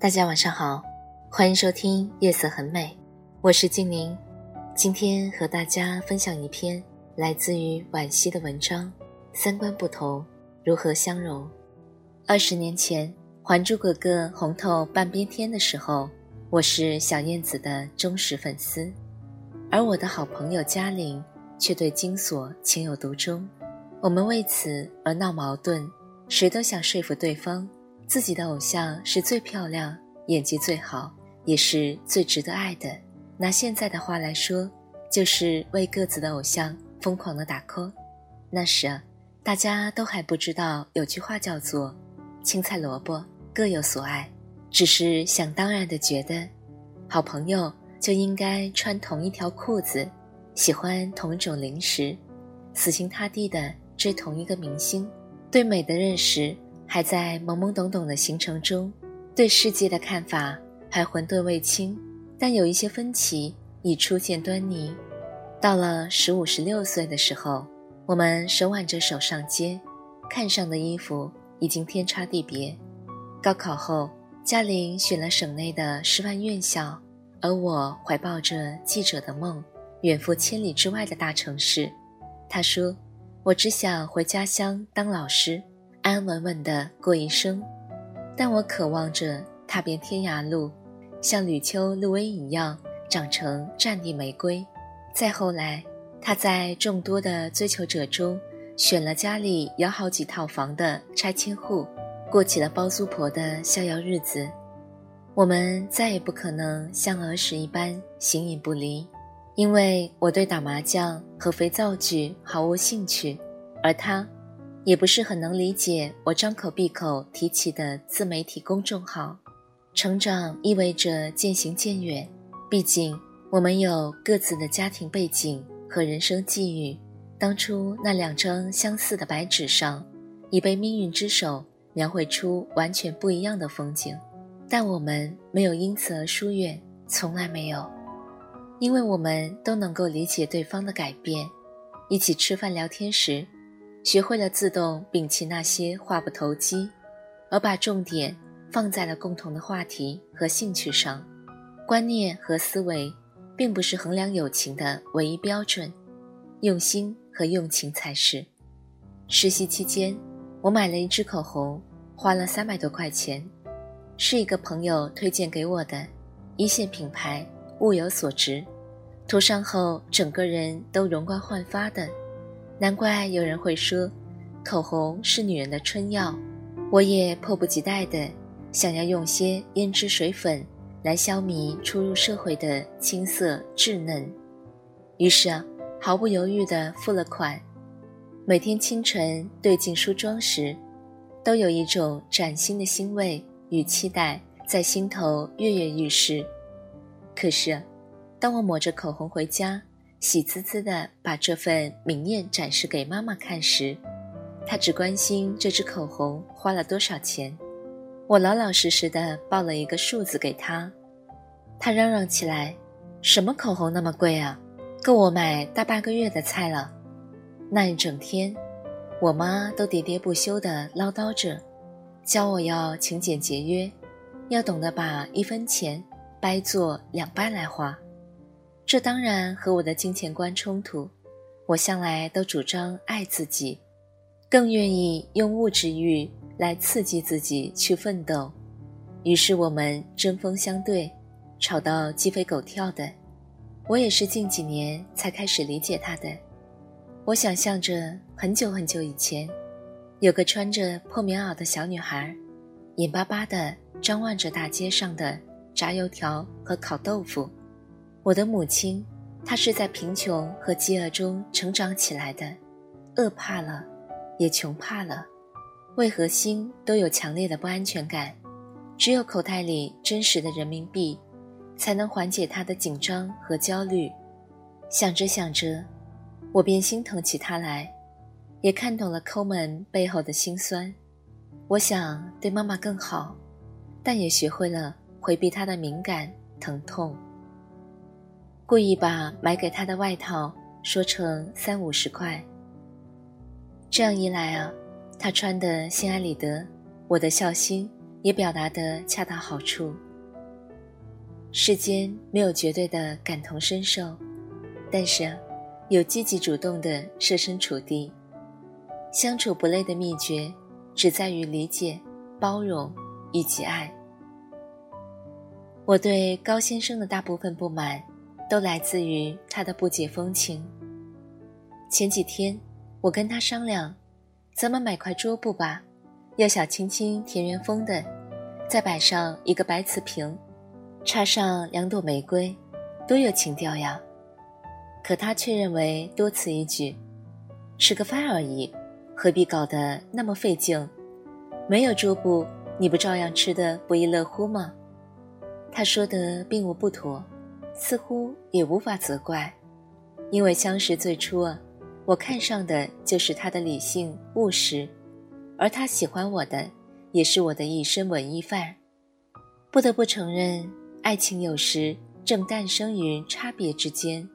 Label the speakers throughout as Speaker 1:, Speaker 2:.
Speaker 1: 大家晚上好，欢迎收听《夜色很美》，我是静宁。今天和大家分享一篇来自于惋惜的文章：三观不同，如何相融？二十年前，《还珠格格》红透半边天的时候，我是小燕子的忠实粉丝，而我的好朋友嘉玲却对金锁情有独钟。我们为此而闹矛盾，谁都想说服对方。自己的偶像是最漂亮、演技最好，也是最值得爱的。拿现在的话来说，就是为各自的偶像疯狂的打 call。那时啊，大家都还不知道有句话叫做“青菜萝卜各有所爱”，只是想当然的觉得，好朋友就应该穿同一条裤子，喜欢同一种零食，死心塌地的追同一个明星，对美的认识。还在懵懵懂懂的行程中，对世界的看法还混沌未清，但有一些分歧已出现端倪。到了十五、十六岁的时候，我们手挽着手上街，看上的衣服已经天差地别。高考后，嘉玲选了省内的师范院校，而我怀抱着记者的梦，远赴千里之外的大城市。她说：“我只想回家乡当老师。”安安稳稳的过一生，但我渴望着踏遍天涯路，像吕秋、陆薇一样长成战地玫瑰。再后来，他在众多的追求者中，选了家里有好几套房的拆迁户，过起了包租婆的逍遥日子。我们再也不可能像儿时一般形影不离，因为我对打麻将和肥皂剧毫无兴趣，而他。也不是很能理解我张口闭口提起的自媒体公众号。成长意味着渐行渐远，毕竟我们有各自的家庭背景和人生际遇。当初那两张相似的白纸上，已被命运之手描绘出完全不一样的风景。但我们没有因此而疏远，从来没有，因为我们都能够理解对方的改变。一起吃饭聊天时。学会了自动摒弃那些话不投机，而把重点放在了共同的话题和兴趣上。观念和思维并不是衡量友情的唯一标准，用心和用情才是。实习期间，我买了一支口红，花了三百多块钱，是一个朋友推荐给我的，一线品牌，物有所值。涂上后，整个人都容光焕发的。难怪有人会说，口红是女人的春药。我也迫不及待的想要用些胭脂水粉来消弭初入社会的青涩稚嫩，于是啊，毫不犹豫的付了款。每天清晨对镜梳妆时，都有一种崭新的欣慰与期待在心头跃跃欲试。可是，当我抹着口红回家，喜滋滋地把这份明艳展示给妈妈看时，她只关心这支口红花了多少钱。我老老实实地报了一个数字给她，她嚷嚷起来：“什么口红那么贵啊？够我买大半个月的菜了。”那一整天，我妈都喋喋不休地唠叨着，教我要勤俭节约，要懂得把一分钱掰作两半来花。这当然和我的金钱观冲突。我向来都主张爱自己，更愿意用物质欲来刺激自己去奋斗。于是我们针锋相对，吵到鸡飞狗跳的。我也是近几年才开始理解他的。我想象着很久很久以前，有个穿着破棉袄的小女孩，眼巴巴地张望着大街上的炸油条和烤豆腐。我的母亲，她是在贫穷和饥饿中成长起来的，饿怕了，也穷怕了，为何心都有强烈的不安全感？只有口袋里真实的人民币，才能缓解他的紧张和焦虑。想着想着，我便心疼起他来，也看懂了抠门背后的辛酸。我想对妈妈更好，但也学会了回避她的敏感疼痛。故意把买给她的外套说成三五十块。这样一来啊，她穿的心安理得，我的孝心也表达得恰到好处。世间没有绝对的感同身受，但是有积极主动的设身处地。相处不累的秘诀，只在于理解、包容以及爱。我对高先生的大部分不满。都来自于他的不解风情。前几天，我跟他商量，咱们买块桌布吧，要小清新、田园风的，再摆上一个白瓷瓶，插上两朵玫瑰，多有情调呀！可他却认为多此一举，吃个饭而已，何必搞得那么费劲？没有桌布，你不照样吃得不亦乐乎吗？他说的并无不妥。似乎也无法责怪，因为相识最初啊，我看上的就是他的理性务实，而他喜欢我的，也是我的一身文艺范。不得不承认，爱情有时正诞生于差别之间。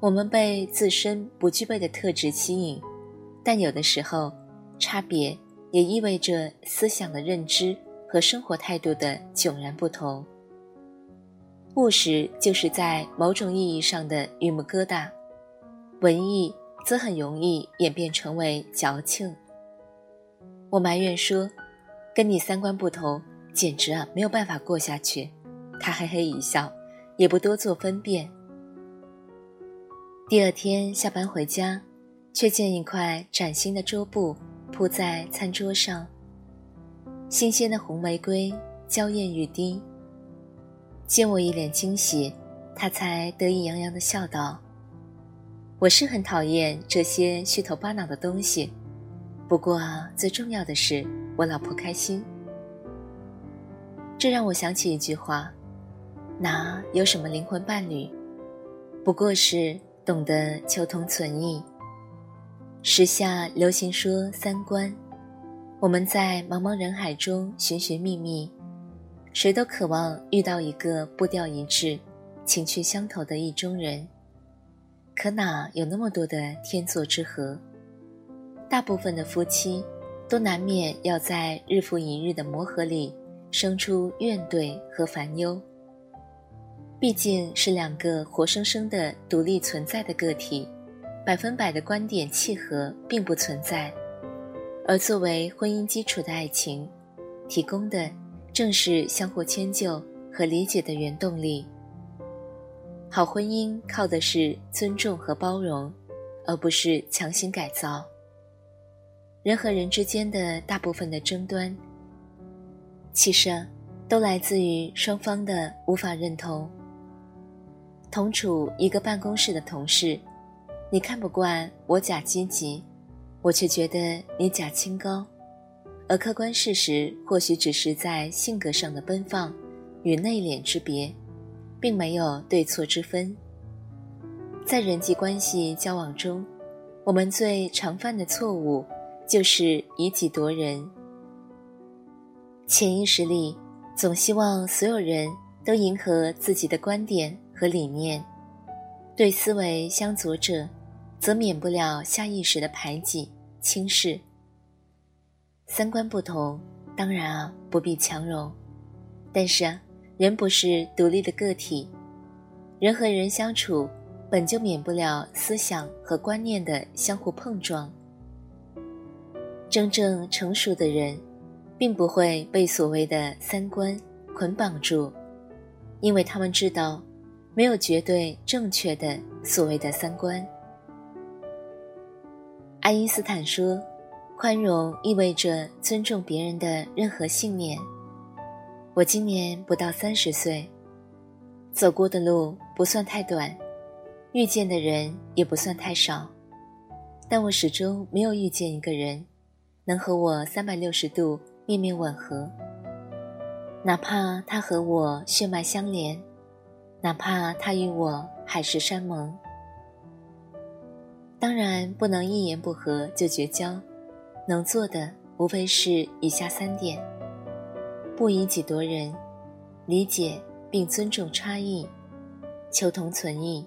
Speaker 1: 我们被自身不具备的特质吸引，但有的时候，差别也意味着思想的认知和生活态度的迥然不同。务实就是在某种意义上的榆木疙瘩，文艺则很容易演变成为矫情。我埋怨说：“跟你三观不同，简直啊没有办法过下去。”他嘿嘿一笑，也不多做分辨。第二天下班回家，却见一块崭新的桌布铺在餐桌上，新鲜的红玫瑰娇艳欲滴。见我一脸惊喜，他才得意洋洋地笑道：“我是很讨厌这些虚头巴脑的东西，不过最重要的是我老婆开心。”这让我想起一句话：“哪有什么灵魂伴侣，不过是懂得求同存异。”时下流行说三观，我们在茫茫人海中寻寻觅觅。谁都渴望遇到一个步调一致、情趣相投的意中人，可哪有那么多的天作之合？大部分的夫妻都难免要在日复一日的磨合里生出怨怼和烦忧。毕竟是两个活生生的独立存在的个体，百分百的观点契合并不存在。而作为婚姻基础的爱情，提供的。正是相互迁就和理解的原动力。好婚姻靠的是尊重和包容，而不是强行改造。人和人之间的大部分的争端，其实都来自于双方的无法认同。同处一个办公室的同事，你看不惯我假积极，我却觉得你假清高。而客观事实或许只是在性格上的奔放与内敛之别，并没有对错之分。在人际关系交往中，我们最常犯的错误就是以己度人。潜意识里总希望所有人都迎合自己的观点和理念，对思维相左者，则免不了下意识的排挤轻视。三观不同，当然啊不必强融，但是啊，人不是独立的个体，人和人相处本就免不了思想和观念的相互碰撞。真正成熟的人，并不会被所谓的三观捆绑住，因为他们知道，没有绝对正确的所谓的三观。爱因斯坦说。宽容意味着尊重别人的任何信念。我今年不到三十岁，走过的路不算太短，遇见的人也不算太少，但我始终没有遇见一个人，能和我三百六十度面面吻合。哪怕他和我血脉相连，哪怕他与我海誓山盟。当然不能一言不合就绝交，能做的无非是以下三点：不以己夺人，理解并尊重差异，求同存异。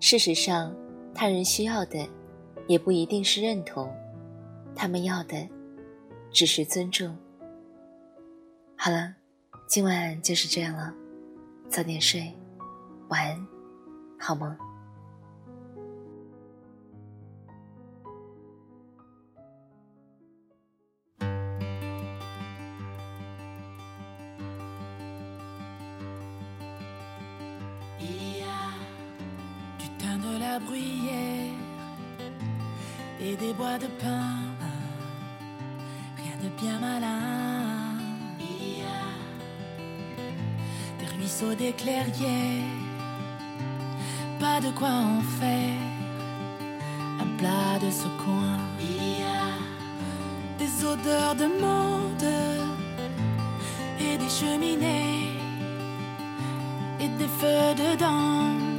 Speaker 1: 事实上，他人需要的也不一定是认同，他们要的只是尊重。好了，今晚就是这样了，早点睡，晚安，好梦。
Speaker 2: Bruyère et des bois de pin. Rien de bien malin. Il y a des ruisseaux, des clairières. Pas de quoi en faire un plat de ce coin. Il y a des odeurs de monde et des cheminées et des feux dedans.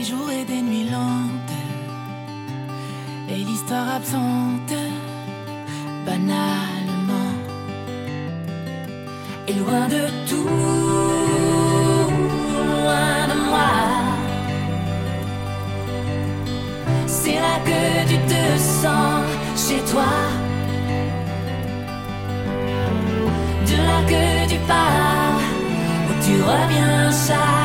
Speaker 2: Des jours et des nuits lentes, et l'histoire absente, banalement, et loin de tout, loin de moi. C'est là que tu te sens chez toi, de là que tu pars, où tu reviens chaque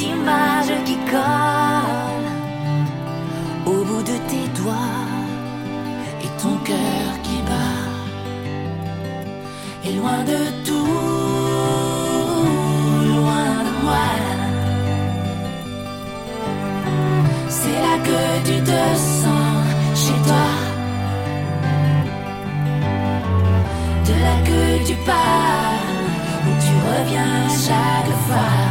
Speaker 2: images qui collent au bout de tes doigts et ton cœur qui bat. Et loin de tout, loin de moi. C'est là que tu te sens chez toi. De là que tu pars, où tu reviens chaque fois.